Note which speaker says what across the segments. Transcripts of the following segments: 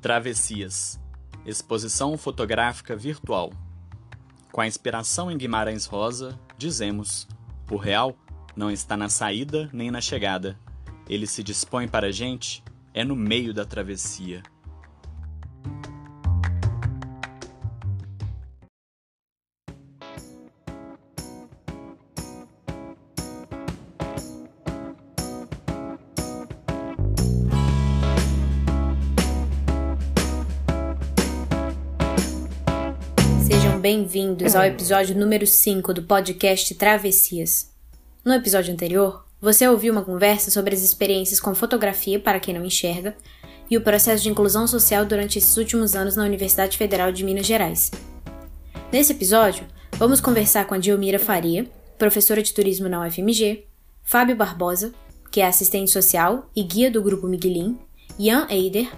Speaker 1: Travessias Exposição fotográfica virtual. Com a inspiração em Guimarães Rosa, dizemos: o real não está na saída nem na chegada. Ele se dispõe para a gente, é no meio da travessia.
Speaker 2: Bem-vindos ao episódio número 5 do podcast Travessias. No episódio anterior, você ouviu uma conversa sobre as experiências com fotografia para quem não enxerga e o processo de inclusão social durante esses últimos anos na Universidade Federal de Minas Gerais. Nesse episódio, vamos conversar com a Diomira Faria, professora de turismo na UFMG, Fábio Barbosa, que é assistente social e guia do Grupo Miguelin, Ian Eider,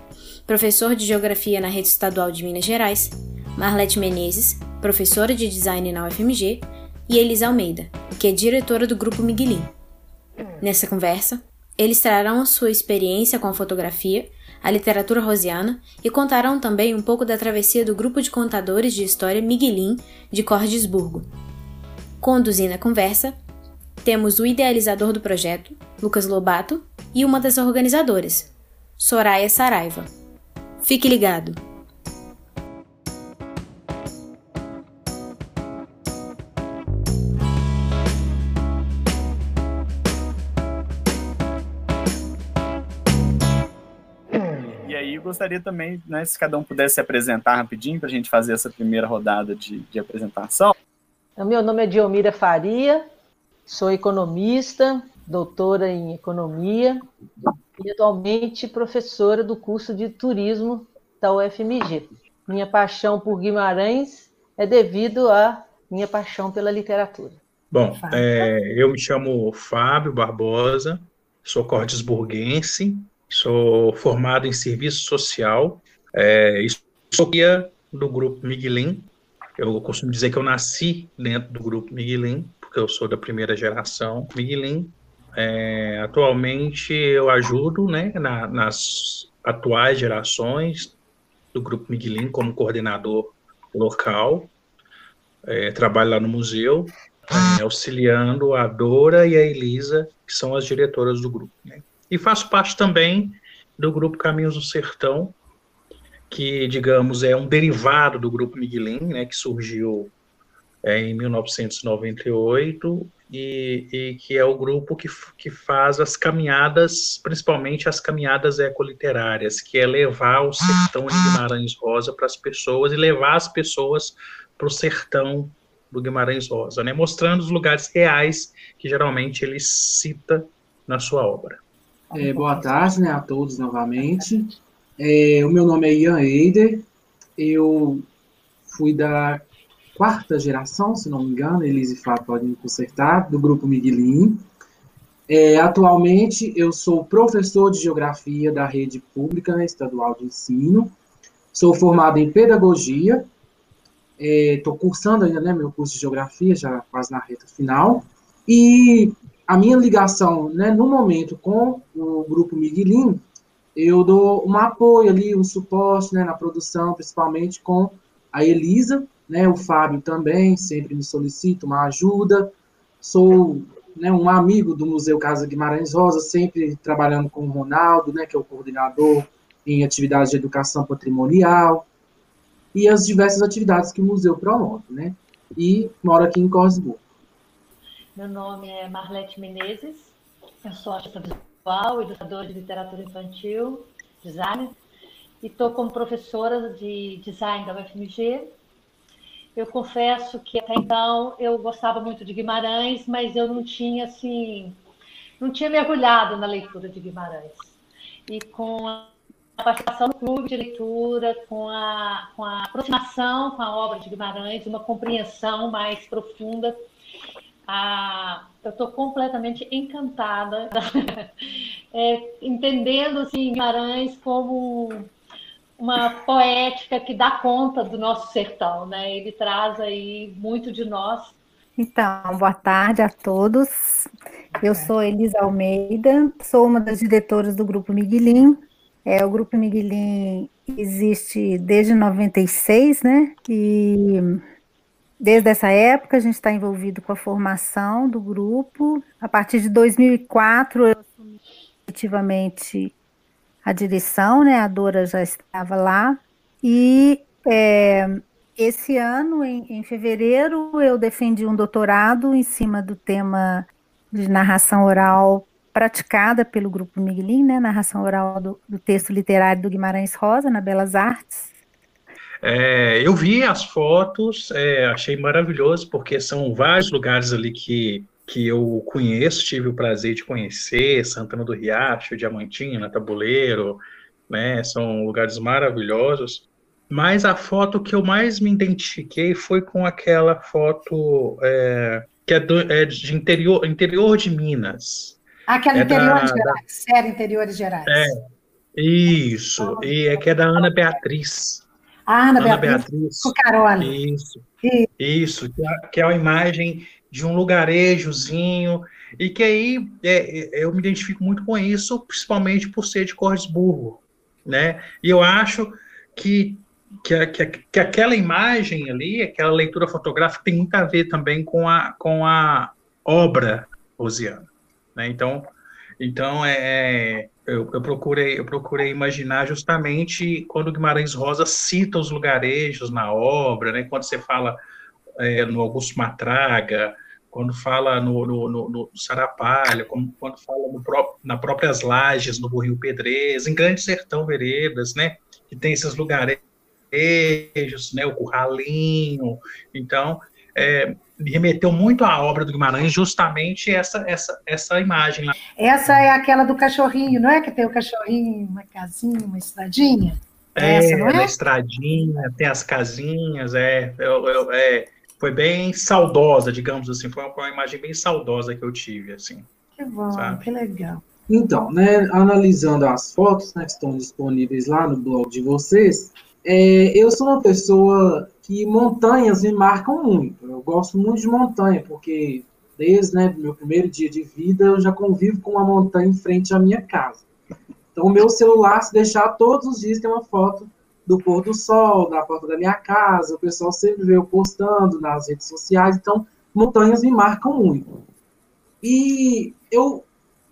Speaker 2: professor de geografia na Rede Estadual de Minas Gerais, Marlete Menezes, professora de design na UFMG, e Elisa Almeida, que é diretora do Grupo Miguelin. Nessa conversa, eles trarão sua experiência com a fotografia, a literatura rosiana e contarão também um pouco da travessia do grupo de contadores de história Miguelin de Cordesburgo. Conduzindo a conversa, temos o idealizador do projeto, Lucas Lobato, e uma das organizadoras, Soraya Saraiva. Fique ligado!
Speaker 1: Gostaria também, né, se cada um pudesse se apresentar rapidinho para a gente fazer essa primeira rodada de, de apresentação.
Speaker 3: O meu nome é Diomira Faria, sou economista, doutora em economia e atualmente professora do curso de turismo da UFMG. Minha paixão por Guimarães é devido à minha paixão pela literatura.
Speaker 4: Bom, é, eu me chamo Fábio Barbosa, sou cordesburguense, sou formado em serviço social, é, sou do grupo Miguelin. Eu costumo dizer que eu nasci dentro do grupo Miguelin, porque eu sou da primeira geração Miguelin. É, atualmente eu ajudo né, na, nas atuais gerações do grupo Miguelin como coordenador local. É, trabalho lá no museu, é, auxiliando a Dora e a Elisa, que são as diretoras do grupo. Né? E faço parte também do grupo Caminhos do Sertão, que, digamos, é um derivado do grupo Miguelin, né, que surgiu é, em 1998 e, e, que é o grupo que, que faz as caminhadas, principalmente as caminhadas ecoliterárias, que é levar o sertão de Guimarães Rosa para as pessoas e levar as pessoas para o sertão do Guimarães Rosa, né, mostrando os lugares reais que geralmente ele cita na sua obra.
Speaker 5: É, boa tarde né, a todos novamente. É, o meu nome é Ian Eider, eu fui da quarta geração, se não me engano, Elise e Fábio podem me consertar, do grupo Miguelin. É, atualmente, eu sou professor de Geografia da rede pública né, estadual de ensino, sou formado em Pedagogia, estou é, cursando ainda né, meu curso de Geografia, já quase na reta final, e a minha ligação, né, no momento com o grupo Miguelin, eu dou um apoio ali, um suporte, né, na produção, principalmente com a Elisa, né, o Fábio também, sempre me solicita uma ajuda. Sou né, um amigo do Museu Casa Guimarães Rosa, sempre trabalhando com o Ronaldo, né, que é o coordenador em atividades de educação patrimonial e as diversas atividades que o museu promove, né? E moro aqui em Cosburgo.
Speaker 6: Meu nome é Marlete Menezes, eu sou artista visual, ilustradora de literatura infantil, designer, e estou como professora de design da UFMG. Eu confesso que até então eu gostava muito de Guimarães, mas eu não tinha assim, não tinha mergulhado na leitura de Guimarães. E com a participação no clube de leitura, com a, com a aproximação com a obra de Guimarães, uma compreensão mais profunda ah, eu estou completamente encantada, é, entendendo assim, Guimarães como uma poética que dá conta do nosso sertão, né? Ele traz aí muito de nós.
Speaker 7: Então, boa tarde a todos. Eu sou Elisa Almeida, sou uma das diretoras do Grupo Miguelin. É, o Grupo Miguelin existe desde 96, né? E desde essa época a gente está envolvido com a formação do grupo. A partir de 2004 eu assumi efetivamente a direção, né? A Dora já estava lá. E é, esse ano, em, em fevereiro, eu defendi um doutorado em cima do tema de narração oral praticada pelo Grupo Miguelin, né, narração oral do, do, texto literário do Guimarães Rosa, na Belas Artes.
Speaker 4: É, eu vi as fotos, é, achei maravilhoso, porque são vários lugares ali que, que eu conheço, tive o prazer de conhecer, Santana do Riacho, Diamantina, Tabuleiro, né, são lugares maravilhosos, mas a foto que eu mais me identifiquei foi com aquela foto é, que é, do, é, de interior, interior de Minas,
Speaker 8: Aquela é interior da, Gerais, série Interiores Gerais.
Speaker 4: É, isso, e é que é da Ana Beatriz.
Speaker 8: Ah, Ana, Ana Beatriz, Beatriz
Speaker 4: Cucarone. Isso, isso, que é, que é a imagem de um lugarejozinho, e que aí é, é, eu me identifico muito com isso, principalmente por ser de Cordesburgo, né? E eu acho que, que, que, que aquela imagem ali, aquela leitura fotográfica tem muito a ver também com a, com a obra rosiana. Né? Então, então é, é, eu, eu, procurei, eu procurei imaginar justamente quando Guimarães Rosa cita os lugarejos na obra, né? quando você fala é, no Augusto Matraga, quando fala no, no, no, no como, quando fala no pró na próprias lajes, no Rio Pedrez, em Grande Sertão Veredas, né? que tem esses lugarejos, né? o Curralinho. Então, é, remeteu muito à obra do Guimarães, justamente essa, essa, essa imagem lá.
Speaker 8: Essa é aquela do cachorrinho, não é? Que tem o cachorrinho, uma casinha, uma estradinha?
Speaker 4: É, essa, não é? estradinha, tem as casinhas, é, eu, eu, é, foi bem saudosa, digamos assim, foi uma, uma, imagem bem saudosa que eu tive, assim.
Speaker 8: Que bom, sabe? que legal.
Speaker 5: Então, né, analisando as fotos né, que estão disponíveis lá no blog de vocês, é, eu sou uma pessoa que montanhas me marcam muito. Eu gosto muito de montanha, porque desde né, meu primeiro dia de vida eu já convivo com uma montanha em frente à minha casa. Então, o meu celular, se deixar todos os dias, tem uma foto do pôr do sol, da porta da minha casa. O pessoal sempre vê eu postando nas redes sociais. Então, montanhas me marcam muito. E eu,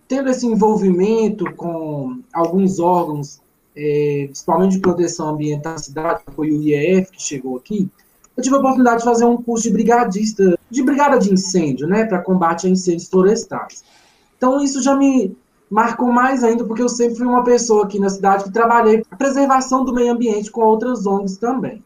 Speaker 5: tendo esse envolvimento com alguns órgãos é, principalmente de proteção ambiental da cidade, foi o IEF que chegou aqui, eu tive a oportunidade de fazer um curso de brigadista, de brigada de incêndio, né, para combate a incêndios florestais. Então isso já me marcou mais ainda, porque eu sempre fui uma pessoa aqui na cidade que trabalhei a preservação do meio ambiente com outras ONGs também.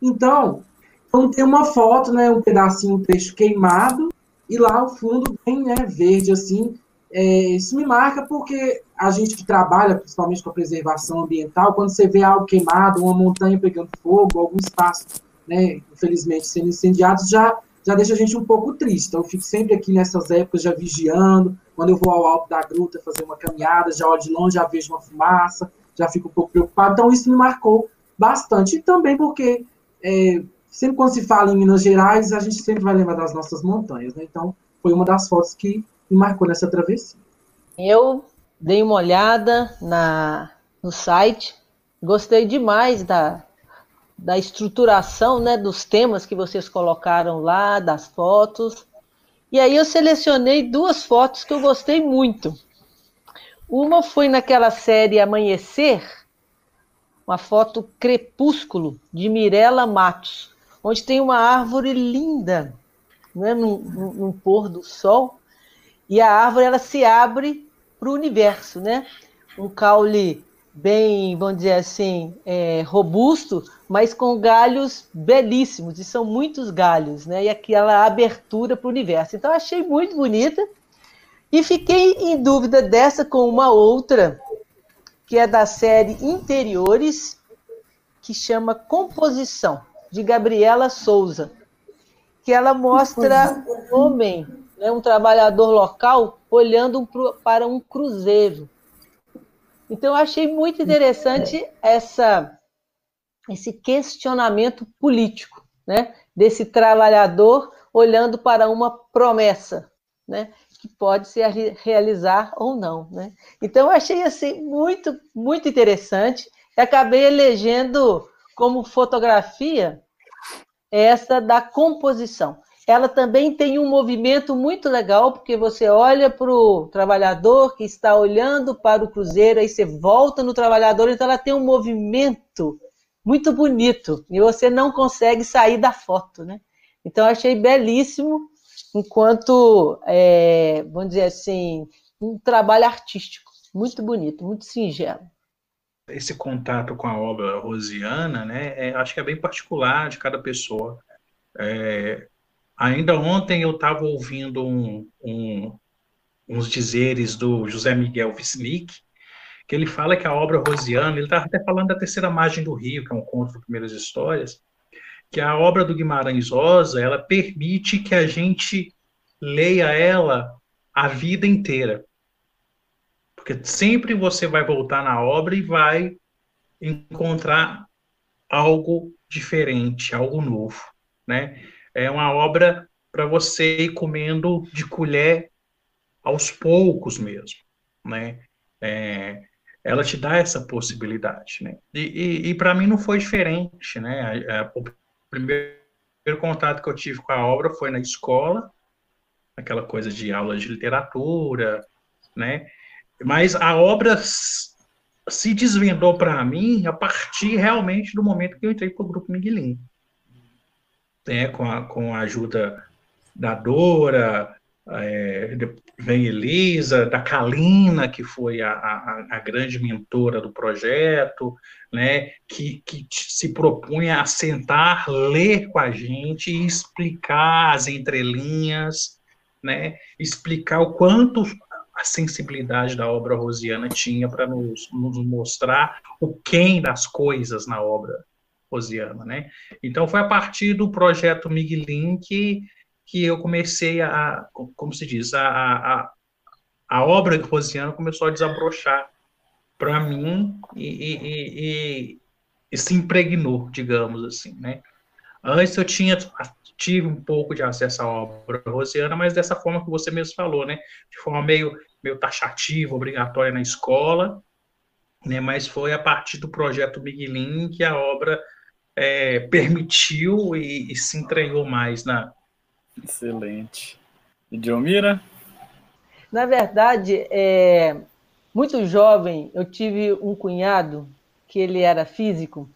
Speaker 5: Então, então tem uma foto, né, um pedacinho, um trecho queimado, e lá o fundo bem né, verde, assim, é, isso me marca porque a gente que trabalha principalmente com a preservação ambiental, quando você vê algo queimado, uma montanha pegando fogo, algum espaço, né, infelizmente sendo incendiado, já, já deixa a gente um pouco triste. Então, eu fico sempre aqui nessas épocas já vigiando. Quando eu vou ao alto da gruta fazer uma caminhada, já olho de longe, já vejo uma fumaça, já fico um pouco preocupado. Então, isso me marcou bastante. E também porque é, sempre quando se fala em Minas Gerais, a gente sempre vai lembrar das nossas montanhas. Né? Então, foi uma das fotos que me marcou nessa travessia.
Speaker 3: Eu dei uma olhada na, no site, gostei demais da, da estruturação né, dos temas que vocês colocaram lá, das fotos. E aí eu selecionei duas fotos que eu gostei muito. Uma foi naquela série Amanhecer, uma foto Crepúsculo, de Mirella Matos, onde tem uma árvore linda, né, num, num pôr do sol, e a árvore ela se abre para o universo, né? Um caule bem, vamos dizer assim, é, robusto, mas com galhos belíssimos, e são muitos galhos, né? E aquela abertura para o universo. Então, achei muito bonita. E fiquei em dúvida dessa com uma outra, que é da série Interiores, que chama Composição, de Gabriela Souza, que ela mostra o homem né, um trabalhador local olhando para um cruzeiro. Então, eu achei muito interessante essa, esse questionamento político, né, desse trabalhador olhando para uma promessa, né, que pode se realizar ou não, né. Então, eu achei assim muito muito interessante. e acabei elegendo como fotografia essa da composição. Ela também tem um movimento muito legal, porque você olha para o trabalhador que está olhando para o cruzeiro, aí você volta no trabalhador, então ela tem um movimento muito bonito e você não consegue sair da foto, né? Então eu achei belíssimo, enquanto, é, vamos dizer assim, um trabalho artístico muito bonito, muito singelo
Speaker 4: esse contato com a obra rosiana, né, é, acho que é bem particular de cada pessoa. É, ainda ontem eu estava ouvindo um, um, uns dizeres do José Miguel Wisnik, que ele fala que a obra rosiana, ele estava até falando da Terceira Margem do Rio, que é um conto de primeiras histórias, que a obra do Guimarães Rosa, ela permite que a gente leia ela a vida inteira. Porque sempre você vai voltar na obra e vai encontrar algo diferente, algo novo, né? É uma obra para você ir comendo de colher aos poucos mesmo, né? É, ela te dá essa possibilidade, né? E, e, e para mim não foi diferente, né? o primeiro contato que eu tive com a obra foi na escola, aquela coisa de aulas de literatura, né? Mas a obra se desvendou para mim a partir realmente do momento que eu entrei para o Grupo Miguelinho. É, com, a, com a ajuda da Dora, é, vem Elisa, da Kalina, que foi a, a, a, grande mentora do projeto, né, que, que se propunha a sentar, ler com a gente e explicar as entrelinhas, né, explicar o quanto a sensibilidade da obra rosiana tinha para nos, nos, mostrar o quem das coisas na obra rosiana, né? Então foi a partir do projeto Miguelin que, que eu comecei a, como se diz, a, a, a obra rosiana começou a desabrochar para mim e, e, e, e, se impregnou, digamos assim, né? Antes eu tinha tive um pouco de acesso à obra rosiana, mas dessa forma que você mesmo falou, né? De forma meio meio taxativa, obrigatória na escola, né, mas foi a partir do projeto Miguelin que a obra é, permitiu e, e, se entregou mais na.
Speaker 1: Excelente. E Diomira?
Speaker 3: Na verdade, é, muito jovem, eu tive um cunhado que ele era físico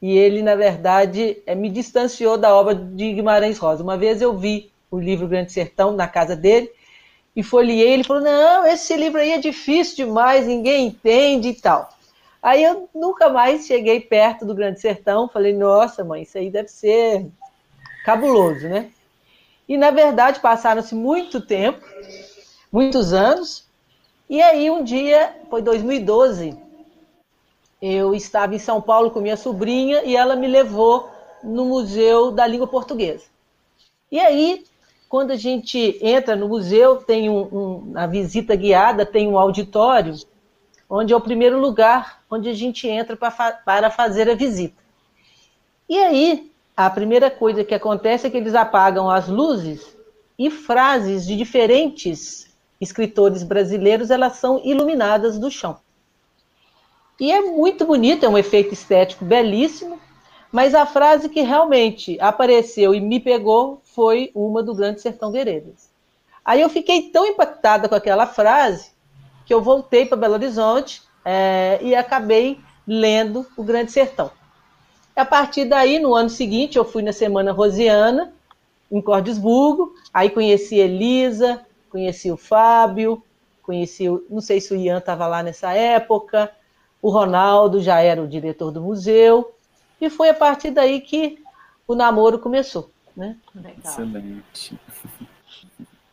Speaker 3: e ele, na verdade, é, me distanciou da obra de Guimarães Rosa. Uma vez eu vi o livro Grande Sertão na casa dele e folhei, ele falou: não, esse livro aí é difícil demais, ninguém entende e tal. Aí eu nunca mais cheguei perto do Grande Sertão, falei: nossa, mãe, isso aí deve ser cabuloso, né? E na verdade passaram-se muito tempo, muitos anos, e aí um dia, foi 2012, eu estava em São Paulo com minha sobrinha e ela me levou no Museu da Língua Portuguesa. E aí quando a gente entra no museu, tem um, um, a visita guiada, tem um auditório, onde é o primeiro lugar onde a gente entra pra, para fazer a visita. E aí, a primeira coisa que acontece é que eles apagam as luzes e frases de diferentes escritores brasileiros, elas são iluminadas do chão. E é muito bonito, é um efeito estético belíssimo, mas a frase que realmente apareceu e me pegou foi uma do Grande Sertão Veredas. Aí eu fiquei tão impactada com aquela frase que eu voltei para Belo Horizonte é, e acabei lendo o Grande Sertão. A partir daí, no ano seguinte, eu fui na Semana Rosiana, em Cordesburgo, aí conheci Elisa, conheci o Fábio, conheci, o, não sei se o Ian estava lá nessa época, o Ronaldo já era o diretor do museu, e foi a partir daí que o namoro começou. Né?
Speaker 1: Excelente.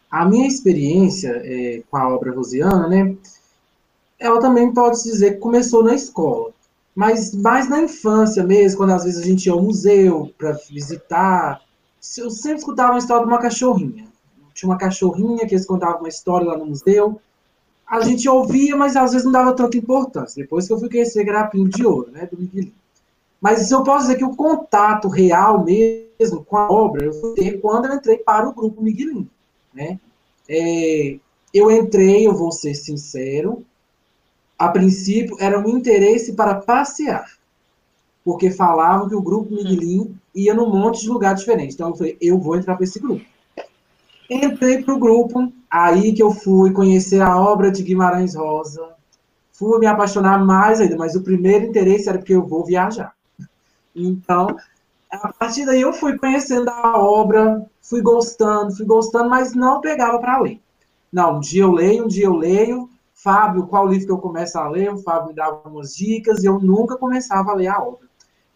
Speaker 5: A minha experiência é, com a obra rosiana, né, ela também pode se dizer que começou na escola, mas mais na infância mesmo, quando às vezes a gente ia ao museu para visitar. Eu sempre escutava uma história de uma cachorrinha. Tinha uma cachorrinha que eles contavam uma história lá no museu. A gente ouvia, mas às vezes não dava tanta importância. Depois que eu fui conhecer Grapinho de Ouro, né, do Miguelinho. Mas eu posso dizer que o contato real mesmo com a obra eu fui ter quando eu entrei para o grupo Miguelinho. Né? É, eu entrei, eu vou ser sincero, a princípio, era um interesse para passear, porque falavam que o grupo Miguelinho ia num monte de lugar diferente. Então, eu falei, eu vou entrar para esse grupo. Entrei para o grupo, aí que eu fui conhecer a obra de Guimarães Rosa, fui me apaixonar mais ainda, mas o primeiro interesse era porque eu vou viajar. Então, a partir daí eu fui conhecendo a obra, fui gostando, fui gostando, mas não pegava para ler. Não, um dia eu leio, um dia eu leio. Fábio, qual livro que eu começo a ler? O Fábio me dava umas dicas e eu nunca começava a ler a obra.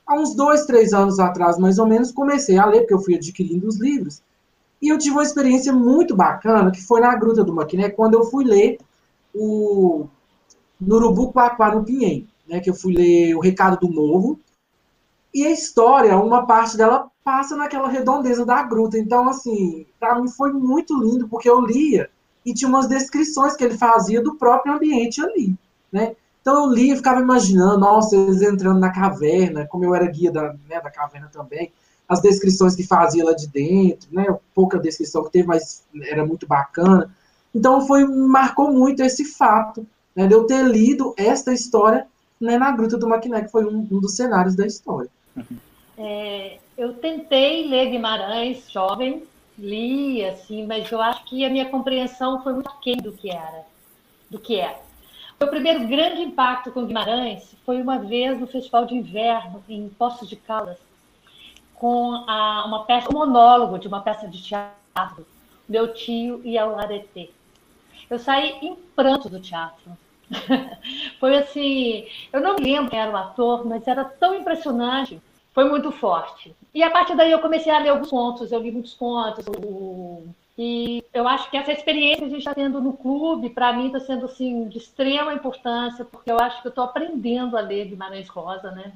Speaker 5: Há uns dois, três anos atrás, mais ou menos, comecei a ler, porque eu fui adquirindo os livros. E eu tive uma experiência muito bacana, que foi na Gruta do Maquiné, quando eu fui ler o Nurubu Quaquá no Pinhém, né, que eu fui ler O Recado do Morro, e a história, uma parte dela passa naquela redondeza da gruta. Então, assim, para mim foi muito lindo, porque eu lia e tinha umas descrições que ele fazia do próprio ambiente ali, né? Então eu lia e ficava imaginando, nossa, eles entrando na caverna, como eu era guia da, né, da caverna também, as descrições que fazia lá de dentro, né? Pouca descrição que teve, mas era muito bacana. Então foi marcou muito esse fato, né, de eu ter lido esta história né, na Gruta do Maquiné, que foi um, um dos cenários da história.
Speaker 6: É, eu tentei ler Guimarães jovem, li, assim, mas eu acho que a minha compreensão foi muito aquém do que era, do que é. O primeiro grande impacto com Guimarães foi uma vez no Festival de Inverno, em Poços de Caldas, com a, uma peça, um monólogo de uma peça de teatro, Meu Tio e o Aretê. Eu saí em pranto do teatro. foi assim, eu não me lembro quem era o ator, mas era tão impressionante, foi muito forte. E a partir daí eu comecei a ler alguns contos, eu li muitos contos, o... e eu acho que essa experiência que a gente está tendo no clube, para mim, está sendo assim, de extrema importância, porque eu acho que eu estou aprendendo a ler Guimarães Rosa, né?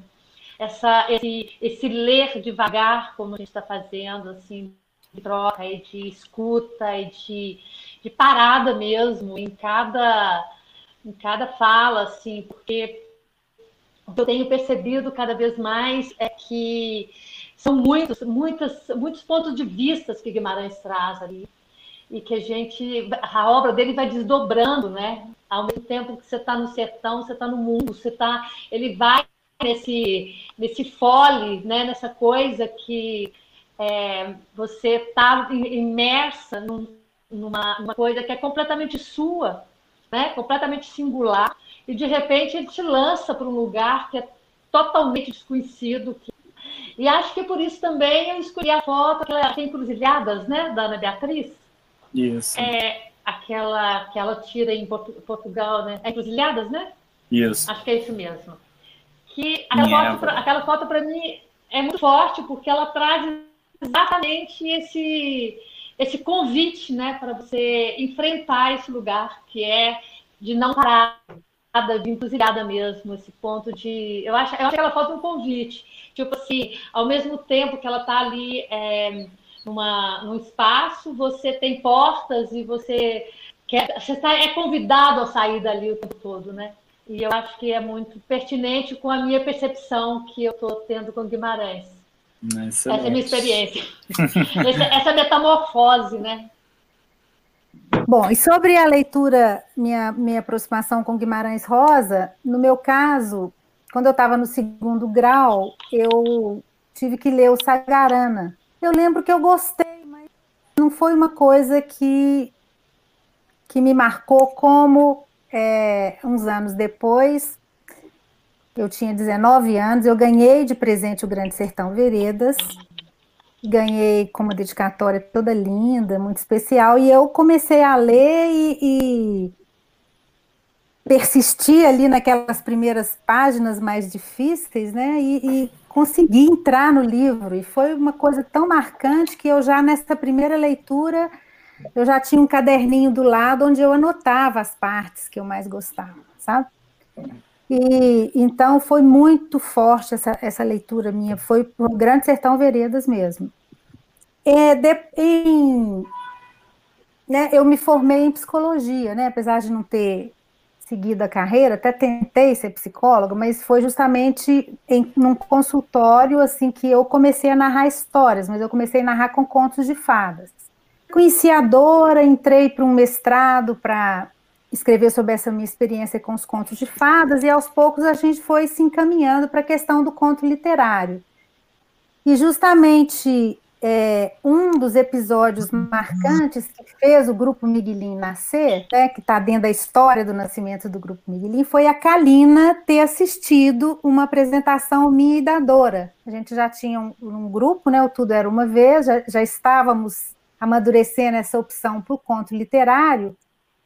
Speaker 6: Essa, esse, esse ler devagar, como a gente está fazendo, assim, de troca e de escuta e de, de parada mesmo em cada em cada fala, assim, porque o que eu tenho percebido cada vez mais é que são muitos, muitas, muitos pontos de vista que Guimarães traz ali e que a gente, a obra dele vai desdobrando, né? Ao mesmo tempo que você está no sertão, você está no mundo, você está, ele vai nesse, nesse fole, né? Nessa coisa que é, você está imersa num, numa, numa coisa que é completamente sua, né, completamente singular, e de repente ele te lança para um lugar que é totalmente desconhecido. E acho que por isso também eu escolhi a foto, aquela tem encruzilhadas, né, da Ana Beatriz.
Speaker 1: Isso.
Speaker 6: É, aquela que ela tira em Portugal, né? É encruzilhadas, né?
Speaker 1: Isso.
Speaker 6: Acho que é isso mesmo. Que aquela foto, pra, aquela foto para mim é muito forte porque ela traz exatamente esse esse convite, né, para você enfrentar esse lugar que é de não parar, de encruzilhada mesmo, esse ponto de. Eu acho, eu acho que ela falta um convite. Tipo assim, ao mesmo tempo que ela está ali é, numa, num espaço, você tem portas e você quer. Você tá, é convidado a sair dali o tempo todo, né? E eu acho que é muito pertinente com a minha percepção que eu estou tendo com Guimarães.
Speaker 1: Excelente.
Speaker 6: Essa é a minha experiência. essa, essa metamorfose, né?
Speaker 7: Bom, e sobre a leitura, minha, minha aproximação com Guimarães Rosa, no meu caso, quando eu estava no segundo grau, eu tive que ler o Sagarana. Eu lembro que eu gostei, mas não foi uma coisa que, que me marcou como é, uns anos depois eu tinha 19 anos, eu ganhei de presente o Grande Sertão Veredas, ganhei com uma dedicatória toda linda, muito especial, e eu comecei a ler e, e persistir ali naquelas primeiras páginas mais difíceis, né? E, e, consegui entrar no livro. E foi uma coisa tão marcante que eu já nessa primeira leitura eu já tinha um caderninho do lado onde eu anotava as partes que eu mais gostava, sabe? E então foi muito forte essa, essa leitura minha, foi o Grande Sertão Veredas mesmo. É, de, em, né, eu me formei em psicologia, né, apesar de não ter seguido a carreira, até tentei ser psicóloga, mas foi justamente em num consultório assim que eu comecei a narrar histórias, mas eu comecei a narrar com contos de fadas. Conheci a Dora, entrei para um mestrado para escrever sobre essa minha experiência com os contos de fadas, e aos poucos a gente foi se encaminhando para a questão do conto literário. E justamente é, um dos episódios marcantes que fez o Grupo Miguelin nascer, né, que está dentro da história do nascimento do Grupo Miguelin, foi a Kalina ter assistido uma apresentação minha e da Dora. A gente já tinha um, um grupo, né, o Tudo Era Uma Vez, já, já estávamos amadurecendo essa opção para o conto literário,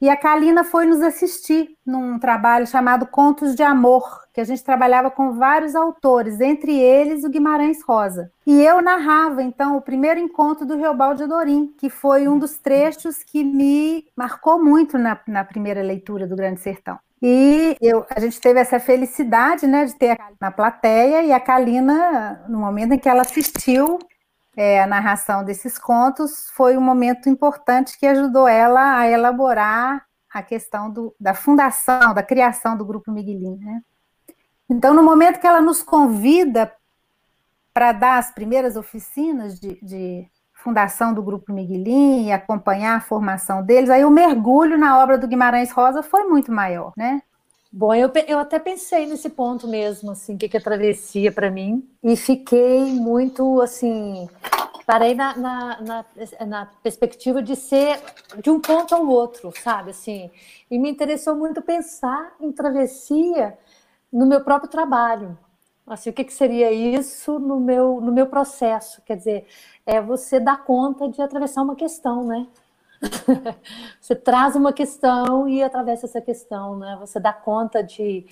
Speaker 7: e a Kalina foi nos assistir num trabalho chamado Contos de Amor, que a gente trabalhava com vários autores, entre eles o Guimarães Rosa. E eu narrava, então, o primeiro encontro do Reobaldo Adorim, que foi um dos trechos que me marcou muito na, na primeira leitura do Grande Sertão. E eu, a gente teve essa felicidade né, de ter a na plateia e a Kalina, no momento em que ela assistiu, é, a narração desses contos foi um momento importante que ajudou ela a elaborar a questão do, da fundação, da criação do Grupo Miguelin. Né? Então, no momento que ela nos convida para dar as primeiras oficinas de, de fundação do Grupo Miguelin e acompanhar a formação deles, aí o mergulho na obra do Guimarães Rosa foi muito maior, né?
Speaker 6: Bom, eu, eu até pensei nesse ponto mesmo, assim, o que, que é travessia para mim, e fiquei muito, assim, parei na, na, na, na, perspectiva de ser de um ponto ao outro, sabe, assim, e me interessou muito pensar em travessia no meu próprio trabalho, assim, o que, que seria isso no meu, no meu processo, quer dizer, é você dar conta de atravessar uma questão, né, você traz uma questão e atravessa essa questão, né? Você dá conta de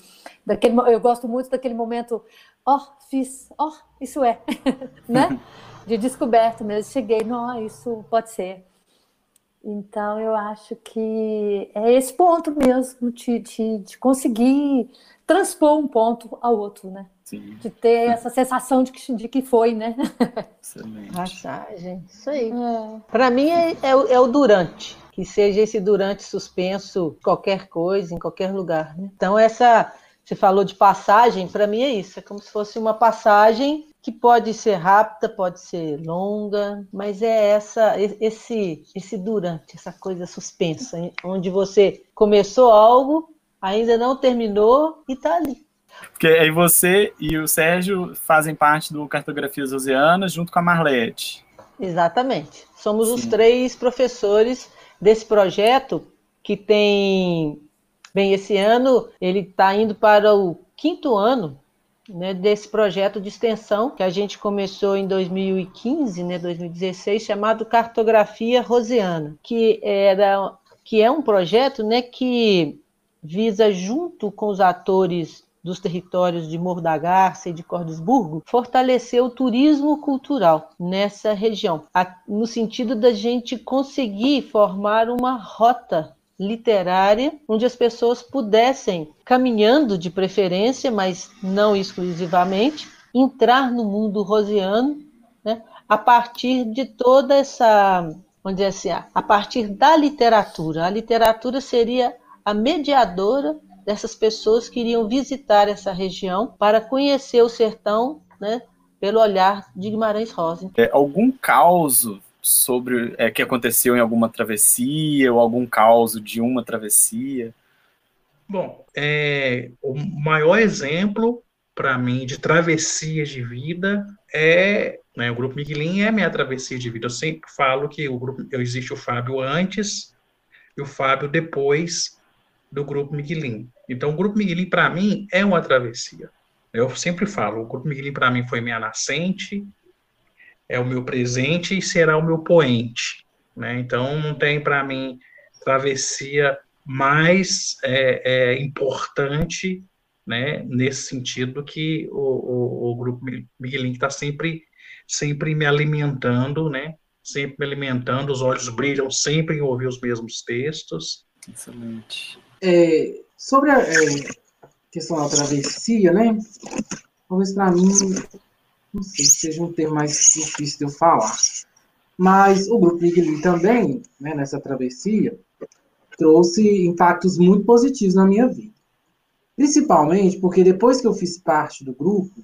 Speaker 6: daquele eu gosto muito daquele momento, ó, oh, fiz, ó, oh, isso é, né? De descoberto mesmo, cheguei, não, isso pode ser. Então eu acho que é esse ponto mesmo de, de, de conseguir transpor um ponto ao outro, né? Sim. De ter essa sensação de que, de que foi, né?
Speaker 3: Excelente. Passagem, isso aí. É. Para mim é, é, é, o durante, que seja esse durante suspenso, qualquer coisa, em qualquer lugar. Né? Então, essa, você falou de passagem, para mim é isso, é como se fosse uma passagem que pode ser rápida, pode ser longa, mas é essa esse esse durante, essa coisa suspensa, onde você começou algo, ainda não terminou e está ali.
Speaker 1: Porque aí você e o Sérgio fazem parte do Cartografias Oceanas junto com a Marlete.
Speaker 3: Exatamente. Somos Sim. os três professores desse projeto que tem. Bem, esse ano ele está indo para o quinto ano né, desse projeto de extensão que a gente começou em 2015, né, 2016, chamado Cartografia Rosiana, que era que é um projeto né, que visa junto com os atores dos territórios de Morro da Garça e de Cordesburgo, fortalecer o turismo cultural nessa região, no sentido da gente conseguir formar uma rota literária onde as pessoas pudessem, caminhando de preferência, mas não exclusivamente, entrar no mundo rosiano né, a partir de toda essa, dizer assim, a partir da literatura. A literatura seria a mediadora dessas pessoas que iriam visitar essa região para conhecer o sertão, né, pelo olhar de Guimarães Rosa.
Speaker 1: É, algum caos sobre é, que aconteceu em alguma travessia ou algum caos de uma travessia?
Speaker 4: Bom, é, o maior exemplo para mim de travessia de vida é né, o grupo Miguelin é minha travessia de vida. Eu sempre falo que o grupo eu existe o Fábio antes e o Fábio depois do grupo Miguelin. Então, o Grupo Miguelin, para mim, é uma travessia. Eu sempre falo, o Grupo Miguelin, para mim, foi minha nascente, é o meu presente e será o meu poente. Né? Então, não tem, para mim, travessia mais é, é, importante né, nesse sentido que o, o, o Grupo Miguelin está sempre, sempre me alimentando, né? sempre me alimentando, os olhos brilham sempre em ouvir os mesmos textos.
Speaker 1: Excelente.
Speaker 5: É, Sobre a é, questão da travessia, né? Talvez para mim, não sei se seja um termo mais difícil de eu falar. Mas o Grupo Miguelinho também, né, nessa travessia, trouxe impactos muito positivos na minha vida. Principalmente porque depois que eu fiz parte do grupo,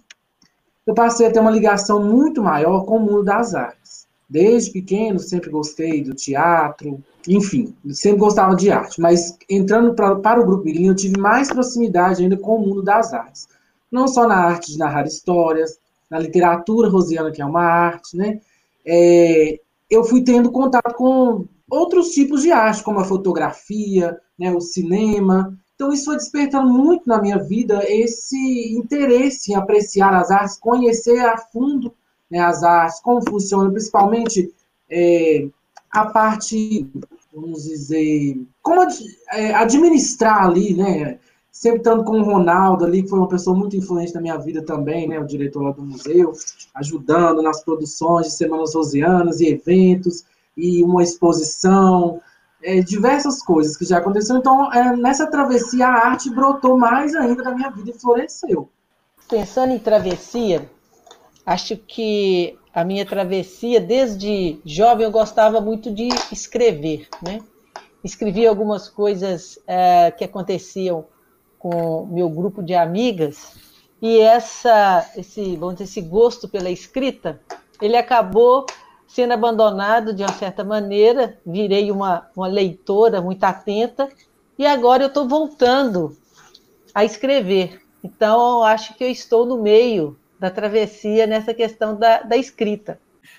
Speaker 5: eu passei a ter uma ligação muito maior com o mundo das artes. Desde pequeno, sempre gostei do teatro, enfim, sempre gostava de arte. Mas entrando pra, para o Grupo Miguelinho, eu tive mais proximidade ainda com o mundo das artes. Não só na arte de narrar histórias, na literatura rosiana, que é uma arte, né? É, eu fui tendo contato com outros tipos de arte, como a fotografia, né, o cinema. Então, isso foi despertando muito na minha vida esse interesse em apreciar as artes, conhecer a fundo né, as artes, como funciona, principalmente é, a parte, vamos dizer, como é, administrar ali, né? Sempre estando com o Ronaldo ali, que foi uma pessoa muito influente na minha vida também, né? O diretor lá do museu, ajudando nas produções de Semanas Rosianas e eventos, e uma exposição, é, diversas coisas que já aconteceram. Então, é, nessa travessia, a arte brotou mais ainda na minha vida e floresceu.
Speaker 3: Pensando em travessia, acho que a minha travessia, desde jovem, eu gostava muito de escrever, né? Escrevia algumas coisas é, que aconteciam com meu grupo de amigas e essa, esse, vamos dizer, esse gosto pela escrita, ele acabou sendo abandonado de uma certa maneira, virei uma, uma leitora muito atenta, e agora eu estou voltando a escrever. Então, acho que eu estou no meio da travessia nessa questão da, da escrita.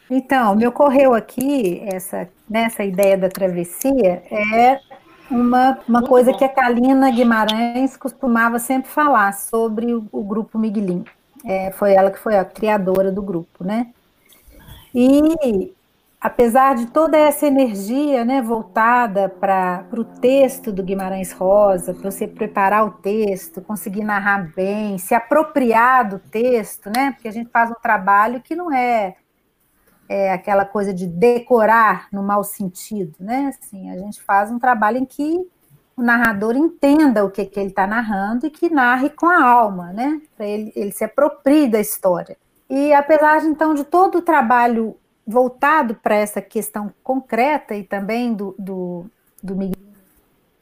Speaker 7: Então, me ocorreu aqui essa nessa ideia da travessia é uma, uma coisa que a Kalina Guimarães costumava sempre falar sobre o, o grupo Miguelim. É, foi ela que foi a criadora do grupo, né? E apesar de toda essa energia né, voltada para o texto do Guimarães Rosa, para você preparar o texto, conseguir narrar bem, se apropriar do texto, né? Porque a gente faz um trabalho que não é, é aquela coisa de decorar no mau sentido, né? Assim, a gente faz um trabalho em que o narrador entenda o que, que ele está narrando e que narre com a alma, né? Para ele, ele se aproprie da história. E apesar então de todo o trabalho voltado para essa questão concreta e também do, do, do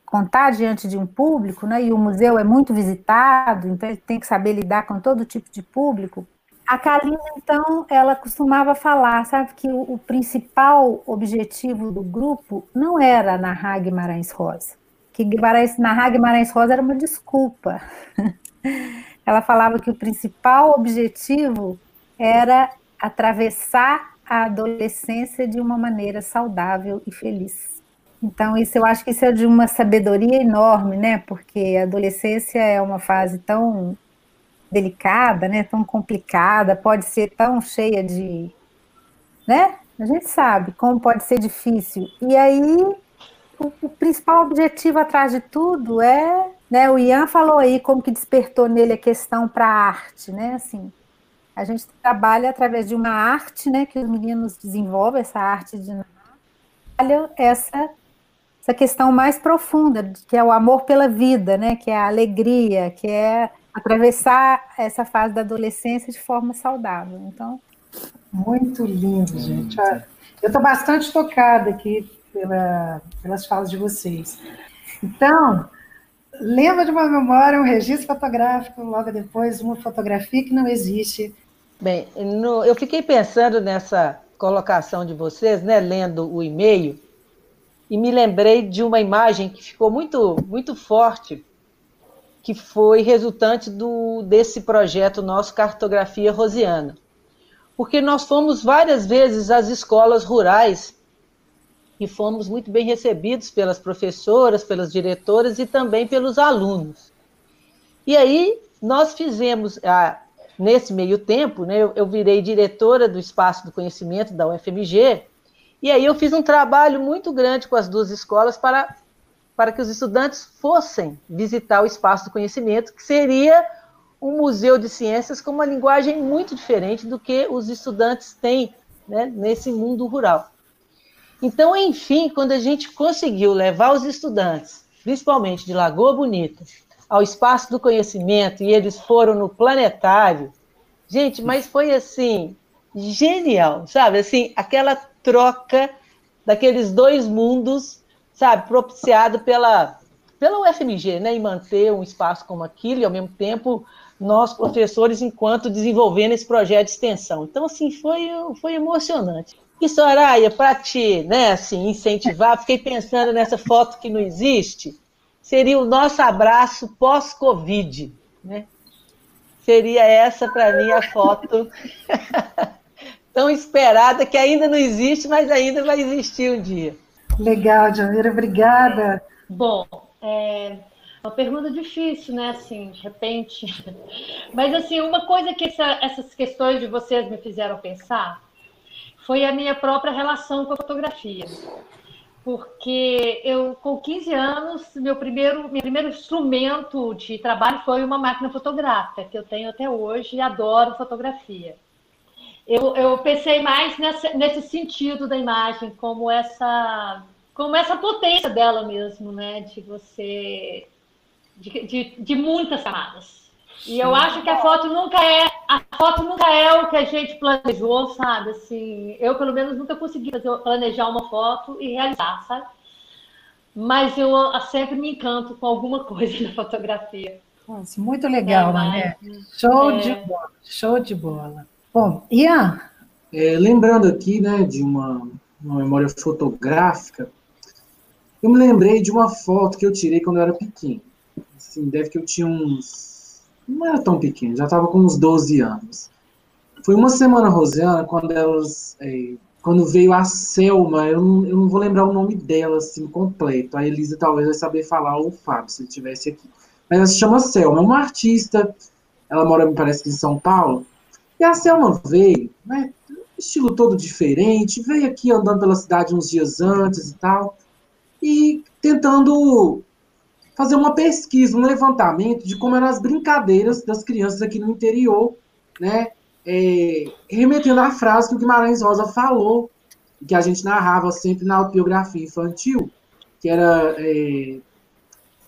Speaker 7: contar diante de um público, né? E o museu é muito visitado, então ele tem que saber lidar com todo tipo de público. A Kalina, então, ela costumava falar, sabe, que o, o principal objetivo do grupo não era narrar Guimarães Rosa, que Guimarães, narrar Guimarães Rosa era uma desculpa. ela falava que o principal objetivo era atravessar a adolescência de uma maneira saudável e feliz. Então, isso eu acho que isso é de uma sabedoria enorme, né? Porque a adolescência é uma fase tão delicada, né? Tão complicada, pode ser tão cheia de, né? A gente sabe como pode ser difícil. E aí, o, o principal objetivo atrás de tudo é, né? O Ian falou aí como que despertou nele a questão para a arte, né? Assim, a gente trabalha através de uma arte, né, que os meninos desenvolvem, essa arte de trabalha essa essa questão mais profunda, que é o amor pela vida, né, que é a alegria, que é atravessar essa fase da adolescência de forma saudável. Então,
Speaker 8: muito lindo, gente. Eu estou bastante tocada aqui pela, pelas falas de vocês. Então, lembra de uma memória, um registro fotográfico, logo depois uma fotografia que não existe,
Speaker 3: Bem, no, eu fiquei pensando nessa colocação de vocês, né, lendo o e-mail, e me lembrei de uma imagem que ficou muito, muito forte, que foi resultante do, desse projeto nosso Cartografia Rosiana. Porque nós fomos várias vezes às escolas rurais e fomos muito bem recebidos pelas professoras, pelas diretoras e também pelos alunos. E aí nós fizemos, a, nesse meio tempo, né, eu, eu virei diretora do Espaço do Conhecimento da UFMG, e aí eu fiz um trabalho muito grande com as duas escolas para, para que os estudantes fossem visitar o Espaço do Conhecimento, que seria um museu de ciências com uma linguagem muito diferente do que os estudantes têm né, nesse mundo rural. Então, enfim, quando a gente conseguiu levar os estudantes, principalmente de Lagoa Bonita, ao espaço do conhecimento e eles foram no planetário. Gente, mas foi assim, genial, sabe? Assim, aquela troca daqueles dois mundos, sabe, propiciado pela pela UFMG, né, em manter um espaço como aquilo e ao mesmo tempo nós professores enquanto desenvolvendo esse projeto de extensão. Então assim, foi foi emocionante. E Soraya, para te, né, assim, incentivar, fiquei pensando nessa foto que não existe, seria o nosso abraço pós-Covid, né? Seria essa para mim a foto tão esperada que ainda não existe, mas ainda vai existir um dia.
Speaker 8: Legal, Janeiro, obrigada.
Speaker 6: Bom, é uma pergunta difícil, né? Assim, de repente. Mas assim, uma coisa que essa, essas questões de vocês me fizeram pensar foi a minha própria relação com a fotografia. Porque eu, com 15 anos, meu primeiro, meu primeiro instrumento de trabalho foi uma máquina fotográfica, que eu tenho até hoje e adoro fotografia. Eu, eu pensei mais nessa, nesse sentido da imagem, como essa, como essa potência dela mesmo, né? De você. de, de, de muitas camadas. E eu acho que a foto nunca é a foto nunca é o que a gente planejou, sabe? Assim, eu pelo menos nunca consegui fazer, planejar uma foto e realizar, sabe? Mas eu sempre me encanto com alguma coisa na fotografia.
Speaker 8: Nossa, muito legal, é, né? Show é... de bola, show de bola. Bom, Ian?
Speaker 5: É, lembrando aqui, né, de uma, uma memória fotográfica, eu me lembrei de uma foto que eu tirei quando eu era pequeno. Assim, deve que eu tinha uns não era tão pequeno, já estava com uns 12 anos. Foi uma semana, Rosiana, quando elas. É, quando veio a Selma, eu não, eu não, vou lembrar o nome dela assim completo. A Elisa talvez vai saber falar, ou o Fábio, se ele estivesse aqui. Mas ela se chama Selma, é uma artista. Ela mora, me parece, em São Paulo. E a Selma veio, né? Estilo todo diferente, veio aqui andando pela cidade uns dias antes e tal. E tentando fazer uma pesquisa, um levantamento de como eram as brincadeiras das crianças aqui no interior, né? É, remetendo à frase que o Guimarães Rosa falou, que a gente narrava sempre na autobiografia infantil, que era é,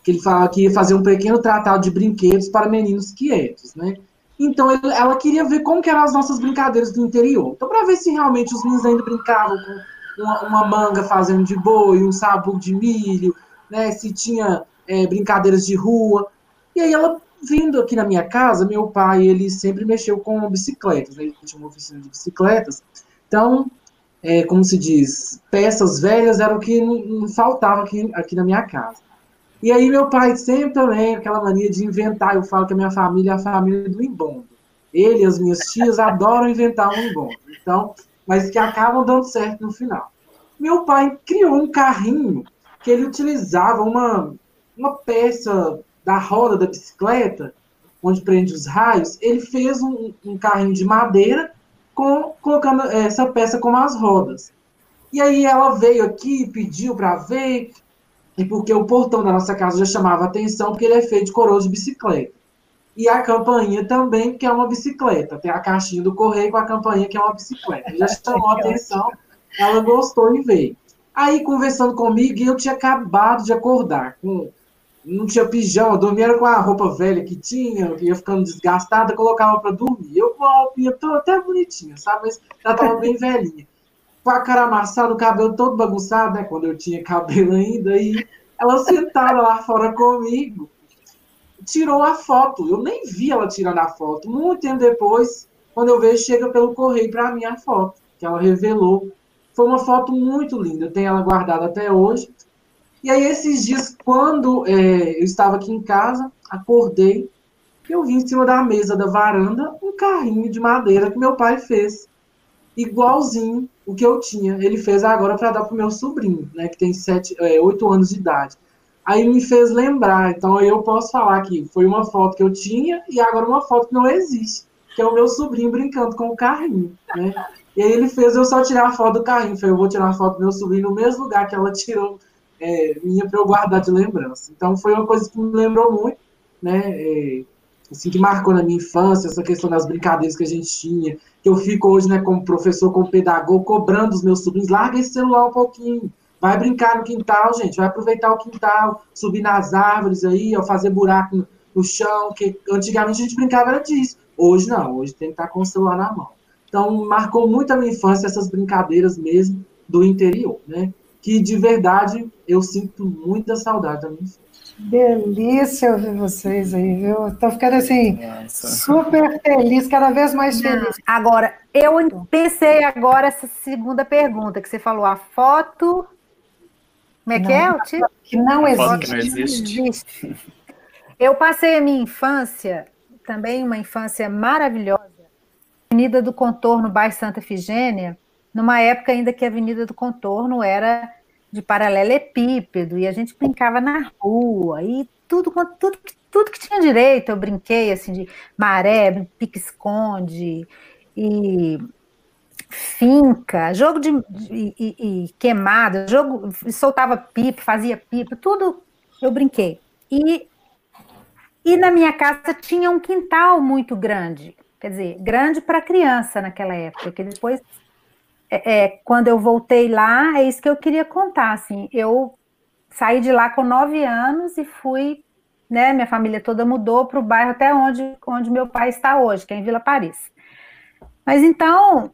Speaker 5: que ele falava que ia fazer um pequeno tratado de brinquedos para meninos quietos, né? Então ele, ela queria ver como que eram as nossas brincadeiras do interior. Então para ver se realmente os meninos ainda brincavam com uma, uma manga fazendo de boi, um sabugo de milho, né? Se tinha é, brincadeiras de rua. E aí ela vindo aqui na minha casa, meu pai, ele sempre mexeu com bicicletas, né? ele tinha uma oficina de bicicletas. Então, é, como se diz, peças velhas era o que não faltava aqui, aqui na minha casa. E aí meu pai sempre também, aquela mania de inventar, eu falo que a minha família é a família do imbondo. Ele e as minhas tias adoram inventar um imbondo. Então, mas que acabam dando certo no final. Meu pai criou um carrinho que ele utilizava uma uma peça da roda da bicicleta, onde prende os raios, ele fez um, um carrinho de madeira com, colocando essa peça como as rodas. E aí ela veio aqui, pediu para ver, e porque o portão da nossa casa já chamava atenção, porque ele é feito de coroa de bicicleta. E a campainha também, que é uma bicicleta. Tem a caixinha do correio com a campainha, que é uma bicicleta. Já chamou atenção, ela gostou e veio. Aí, conversando comigo, eu tinha acabado de acordar com não tinha pijama, dormia com a roupa velha que tinha, ia ficando desgastada, colocava para dormir. Eu com a roupinha toda até bonitinha, sabe? Mas já tava bem velhinha. Com a cara amassada, o cabelo todo bagunçado, né? Quando eu tinha cabelo ainda. E ela sentada lá fora comigo, tirou a foto. Eu nem vi ela tirando a foto. Muito tempo depois, quando eu vejo, chega pelo correio para mim a foto, que ela revelou. Foi uma foto muito linda, eu tenho ela guardada até hoje. E aí, esses dias, quando é, eu estava aqui em casa, acordei, eu vi em cima da mesa da varanda um carrinho de madeira que meu pai fez. Igualzinho o que eu tinha. Ele fez agora para dar para o meu sobrinho, né, que tem sete, é, oito anos de idade. Aí me fez lembrar. Então aí eu posso falar que foi uma foto que eu tinha e agora uma foto que não existe, que é o meu sobrinho brincando com o carrinho, né? E aí ele fez eu só tirar a foto do carrinho. Falei, eu vou tirar a foto do meu sobrinho no mesmo lugar que ela tirou é, minha para eu guardar de lembrança. Então foi uma coisa que me lembrou muito, né? É, assim, que marcou na minha infância, essa questão das brincadeiras que a gente tinha, que eu fico hoje, né, como professor, como pedagogo, cobrando os meus sobrinhos, larga esse celular um pouquinho, vai brincar no quintal, gente, vai aproveitar o quintal, subir nas árvores aí, ó, fazer buraco no, no chão, que antigamente a gente brincava disso. Hoje não, hoje tem que estar com o celular na mão. Então, marcou muito a minha infância essas brincadeiras mesmo do interior, né? que de verdade eu sinto muita saudade da minha infância.
Speaker 8: Delícia ouvir vocês aí, viu? Estou ficando assim, Nossa. super feliz, cada vez mais feliz.
Speaker 7: Agora, eu pensei agora essa segunda pergunta que você falou, a foto. Como é que é? O
Speaker 8: tipo? Que não existe.
Speaker 1: Que não existe.
Speaker 7: Eu passei a minha infância, também uma infância maravilhosa, Avenida do Contorno, bairro Santa Efigênia, numa época ainda que a Avenida do Contorno era de paralelepípedo, e a gente brincava na rua, e tudo, tudo, tudo que tinha direito, eu brinquei, assim, de maré, pique-esconde, e finca, jogo de, de queimada, jogo, soltava pipa, fazia pipa, tudo eu brinquei. E, e na minha casa tinha um quintal muito grande, quer dizer, grande para criança naquela época, que depois é, é, quando eu voltei lá, é isso que eu queria contar. Assim, eu saí de lá com nove anos e fui, né? Minha família toda mudou para o bairro até onde, onde meu pai está hoje, que é em Vila Paris. Mas então,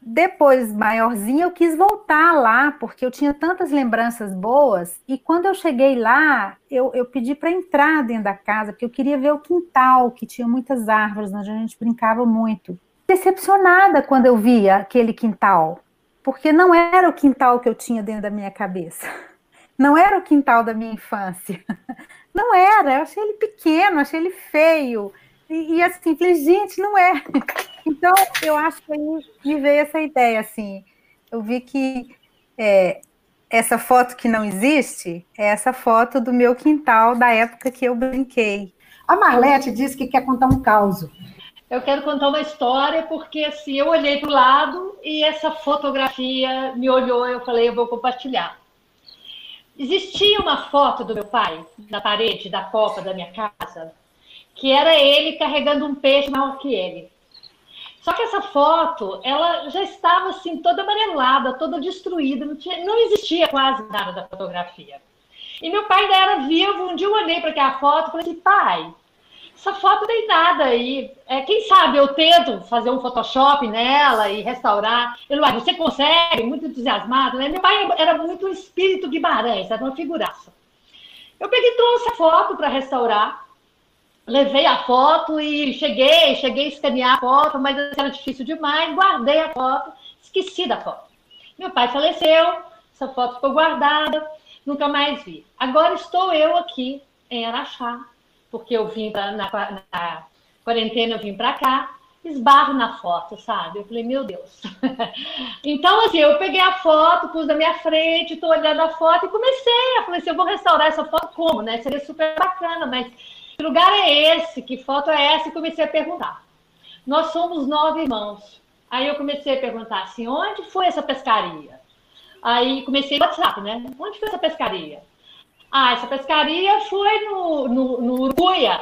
Speaker 7: depois, maiorzinha, eu quis voltar lá, porque eu tinha tantas lembranças boas. E quando eu cheguei lá, eu, eu pedi para entrar dentro da casa, porque eu queria ver o quintal, que tinha muitas árvores, onde a gente brincava muito decepcionada quando eu via aquele quintal, porque não era o quintal que eu tinha dentro da minha cabeça. Não era o quintal da minha infância. Não era, eu achei ele pequeno, achei ele feio. E, e assim, falei, gente, não é. Então, eu acho que aí me veio essa ideia, assim. Eu vi que é, essa foto que não existe é essa foto do meu quintal da época que eu brinquei.
Speaker 8: A Marlete disse que quer contar um caos
Speaker 6: eu quero contar uma história porque assim eu olhei para o lado e essa fotografia me olhou e eu falei eu vou compartilhar. Existia uma foto do meu pai na parede da copa da minha casa que era ele carregando um peixe maior que ele. Só que essa foto, ela já estava assim toda amarelada, toda destruída, não, tinha, não existia quase nada da fotografia. E meu pai ainda era vivo, um dia eu olhei para aquela foto e falei assim, pai, essa foto tem nada aí. É, quem sabe eu tento fazer um Photoshop nela e restaurar. Vai, você consegue, muito entusiasmado, né? Meu pai era muito um espírito Guimarães, era uma figuraça. Eu peguei trouxe a foto para restaurar, levei a foto e cheguei, cheguei a escanear a foto, mas era difícil demais, guardei a foto, esqueci da foto. Meu pai faleceu, essa foto ficou guardada, nunca mais vi. Agora estou eu aqui em Araxá, porque eu vim pra, na, na quarentena, eu vim para cá, esbarro na foto, sabe? Eu falei, meu Deus. então, assim, eu peguei a foto, pus na minha frente, estou olhando a foto e comecei. Eu falei assim, eu vou restaurar essa foto como, né? Seria super bacana, mas que lugar é esse? Que foto é essa? E comecei a perguntar. Nós somos nove irmãos. Aí eu comecei a perguntar assim, onde foi essa pescaria? Aí comecei o WhatsApp, né? Onde foi essa pescaria? Ah, essa pescaria foi no, no, no Uruguia.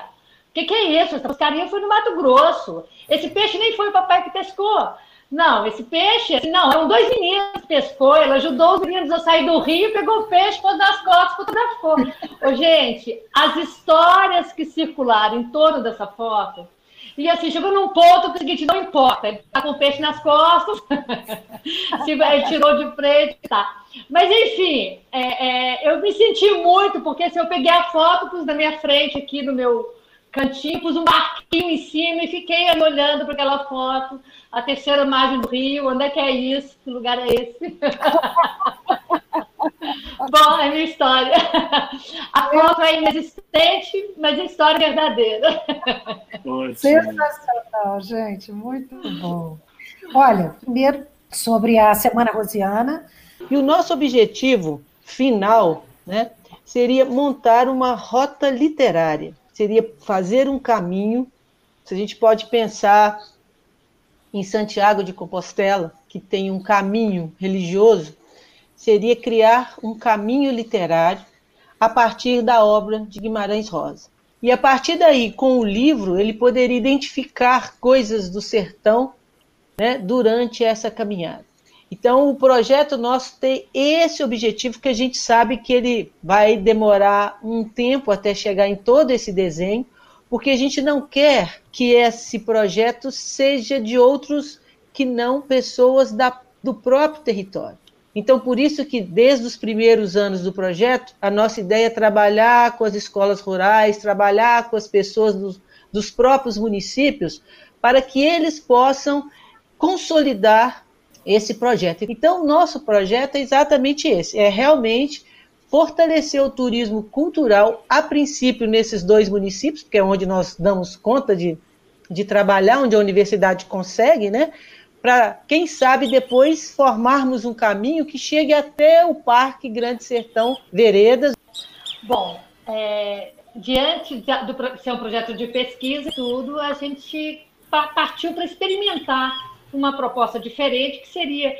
Speaker 6: O que, que é isso? Essa pescaria foi no Mato Grosso. Esse peixe nem foi o papai que pescou. Não, esse peixe, assim, não, eram dois meninos que pescou, ele ajudou os meninos a sair do rio, pegou o peixe, pôs nas costas, fotografou. Ô, gente, as histórias que circularam em torno dessa foto, e assim, chegou num ponto que o seguinte, não importa, ele tá com o peixe nas costas, ele tirou de frente, tá. Mas, enfim, é, é, eu me senti muito, porque se assim, eu peguei a foto, pus na minha frente aqui no meu cantinho, pus um barquinho em cima e fiquei olhando para aquela foto, a terceira margem do rio, onde é que é isso? Que lugar é esse? Bom, é minha história. A foto é inexistente, mas a história é verdadeira.
Speaker 8: Sensacional, gente, muito bom. Olha, primeiro sobre a Semana Rosiana,
Speaker 3: e o nosso objetivo final né, seria montar uma rota literária, seria fazer um caminho. Se a gente pode pensar em Santiago de Compostela, que tem um caminho religioso, seria criar um caminho literário a partir da obra de Guimarães Rosa. E a partir daí, com o livro, ele poderia identificar coisas do sertão né, durante essa caminhada. Então, o projeto nosso tem esse objetivo, que a gente sabe que ele vai demorar um tempo até chegar em todo esse desenho, porque a gente não quer que esse projeto seja de outros que não pessoas da, do próprio território. Então, por isso que desde os primeiros anos do projeto, a nossa ideia é trabalhar com as escolas rurais, trabalhar com as pessoas dos, dos próprios municípios, para que eles possam consolidar esse projeto. Então, nosso projeto é exatamente esse: é realmente fortalecer o turismo cultural, a princípio nesses dois municípios, que é onde nós damos conta de, de trabalhar, onde a universidade consegue, né? Para, quem sabe, depois formarmos um caminho que chegue até o Parque Grande Sertão Veredas.
Speaker 6: Bom, é, diante do ser um projeto de pesquisa e tudo, a gente partiu para experimentar uma proposta diferente, que seria,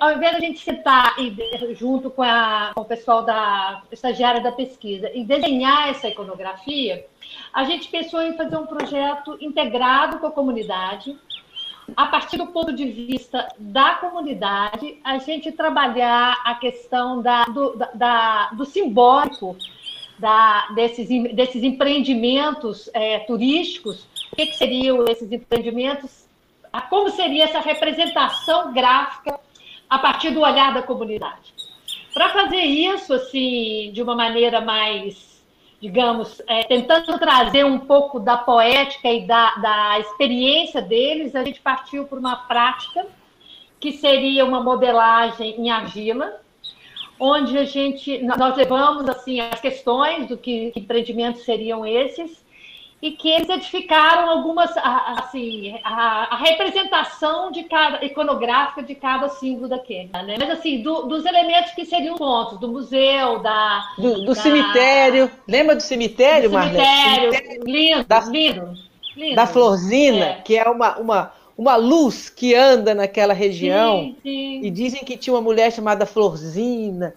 Speaker 6: ao invés de a gente sentar e, junto com, a, com o pessoal da estagiária da pesquisa e desenhar essa iconografia, a gente pensou em fazer um projeto integrado com a comunidade, a partir do ponto de vista da comunidade, a gente trabalhar a questão da, do, da, do simbólico da, desses, desses empreendimentos é, turísticos. O que, que seriam esses empreendimentos? Como seria essa representação gráfica a partir do olhar da comunidade? Para fazer isso assim de uma maneira mais digamos, é, tentando trazer um pouco da poética e da, da experiência deles, a gente partiu por uma prática que seria uma modelagem em argila, onde a gente nós levamos assim as questões do que, que empreendimentos seriam esses e que eles edificaram algumas, assim, a, a, representação de cada, iconográfica de cada símbolo daquele, né? Mas, assim, do, dos elementos que seriam pontos, do museu, da...
Speaker 3: Do, do da... cemitério, lembra do cemitério,
Speaker 6: do cemitério, cemitério, lindo, da, lindo, lindo.
Speaker 3: Da florzinha, é. que é uma, uma, uma luz que anda naquela região,
Speaker 6: sim, sim.
Speaker 3: e dizem que tinha uma mulher chamada Florzina,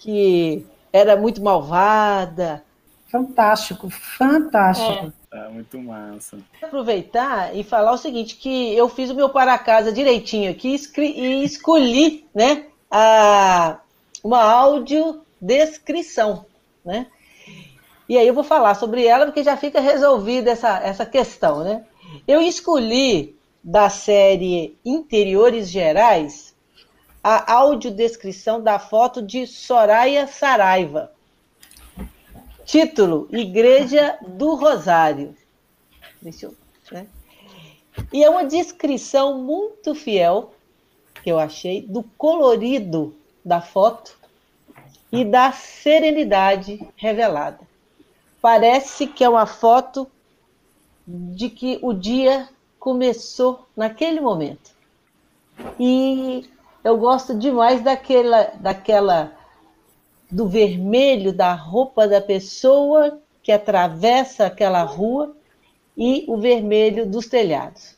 Speaker 3: que era muito malvada,
Speaker 8: Fantástico, fantástico.
Speaker 1: É. é muito massa.
Speaker 3: Aproveitar e falar o seguinte, que eu fiz o meu para casa direitinho aqui e escolhi, né, a, uma audiodescrição, né? E aí eu vou falar sobre ela porque já fica resolvida essa, essa questão, né? Eu escolhi da série Interiores Gerais a audiodescrição da foto de Soraya Saraiva. Título: Igreja do Rosário. Deixa eu. Né? E é uma descrição muito fiel, que eu achei, do colorido da foto e da serenidade revelada. Parece que é uma foto de que o dia começou naquele momento. E eu gosto demais daquela, daquela do vermelho da roupa da pessoa que atravessa aquela rua e o vermelho dos telhados.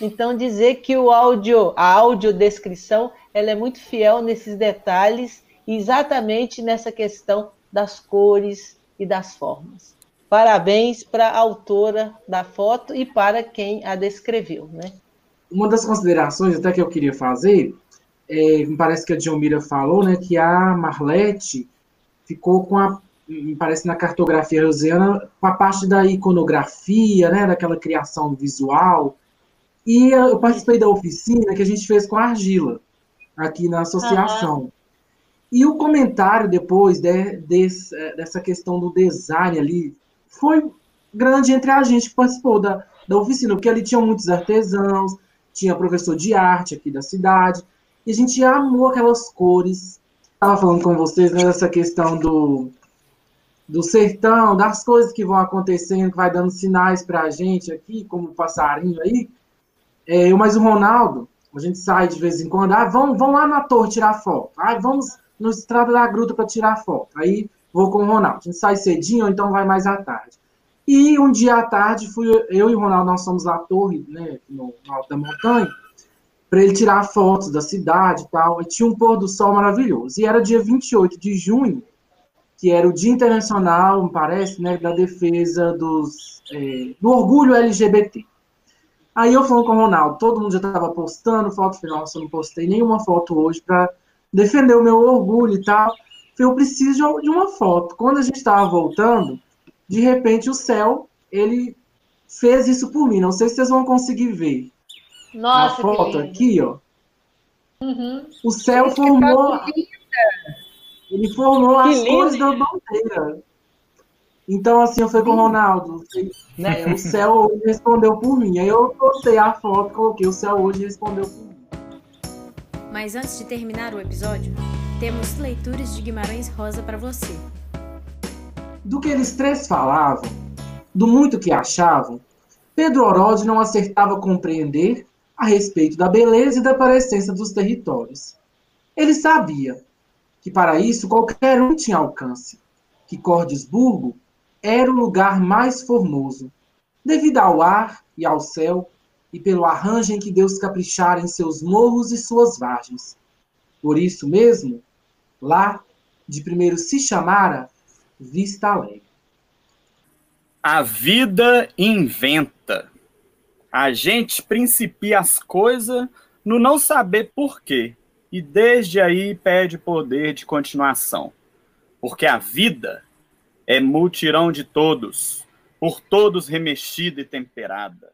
Speaker 3: Então dizer que o áudio, a audiodescrição, ela é muito fiel nesses detalhes, exatamente nessa questão das cores e das formas. Parabéns para a autora da foto e para quem a descreveu, né?
Speaker 5: Uma das considerações até que eu queria fazer é, me parece que a Dilmira falou, né, que a Marlete ficou com a, me parece na cartografia rosiana, com a parte da iconografia, né, daquela criação visual. E eu participei da oficina que a gente fez com a argila, aqui na associação. Uhum. E o comentário depois de, de, dessa questão do design ali foi grande entre a gente que participou da, da oficina, porque ali tinham muitos artesãos, tinha professor de arte aqui da cidade, e a gente amou aquelas cores. Estava falando com vocês né, dessa questão do, do sertão, das coisas que vão acontecendo, que vai dando sinais para a gente aqui, como o passarinho aí. É, eu mais o Ronaldo, a gente sai de vez em quando, ah, vamos, vamos lá na torre tirar foto. Ah, vamos no Estrada da Gruta para tirar foto. Aí vou com o Ronaldo. A gente sai cedinho, ou então vai mais à tarde. E um dia à tarde, fui eu e o Ronaldo, nós somos na torre, né, no, no alto da montanha, para ele tirar fotos da cidade e tal. E tinha um pôr do sol maravilhoso. E era dia 28 de junho, que era o Dia Internacional, me parece, né, da defesa dos, é, do orgulho LGBT. Aí eu falei com o Ronaldo, todo mundo já estava postando foto, falei, nossa, eu não postei nenhuma foto hoje para defender o meu orgulho e tal. Falei, eu preciso de uma foto. Quando a gente estava voltando, de repente o céu, ele fez isso por mim. Não sei se vocês vão conseguir ver.
Speaker 6: Nossa,
Speaker 5: a foto aqui, ó.
Speaker 6: Uhum.
Speaker 5: O céu
Speaker 8: Gente, que
Speaker 5: formou. Ele formou
Speaker 3: Que
Speaker 5: as
Speaker 3: lindo.
Speaker 5: cores da bandeira. Então, assim, eu falei com o Ronaldo.
Speaker 3: Né?
Speaker 5: o céu hoje respondeu por mim. Aí eu postei a foto, coloquei o céu hoje respondeu por mim.
Speaker 2: Mas antes de terminar o episódio, temos leituras de Guimarães Rosa para você.
Speaker 5: Do que eles três falavam, do muito que achavam, Pedro Orode não acertava compreender a respeito da beleza e da parecência dos territórios. Ele sabia que para isso qualquer um tinha alcance, que Cordesburgo era o lugar mais formoso, devido ao ar e ao céu e pelo arranjo em que Deus caprichara em seus morros e suas vargens. Por isso mesmo, lá de primeiro se chamara Vista Alegre.
Speaker 1: A vida inventa. A gente principia as coisas no não saber porquê. E desde aí pede poder de continuação. Porque a vida é multirão de todos, por todos remexida e temperada.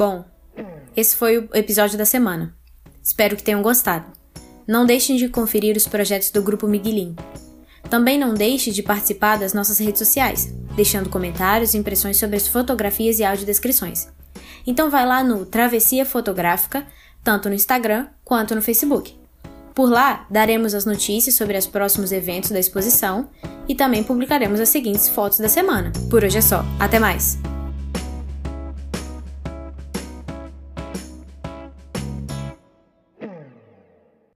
Speaker 2: Bom, esse foi o episódio da semana. Espero que tenham gostado. Não deixem de conferir os projetos do Grupo Miguelim. Também não deixe de participar das nossas redes sociais, deixando comentários e impressões sobre as fotografias e audiodescrições. Então vai lá no Travessia Fotográfica, tanto no Instagram quanto no Facebook. Por lá, daremos as notícias sobre os próximos eventos da exposição e também publicaremos as seguintes fotos da semana. Por hoje é só. Até mais!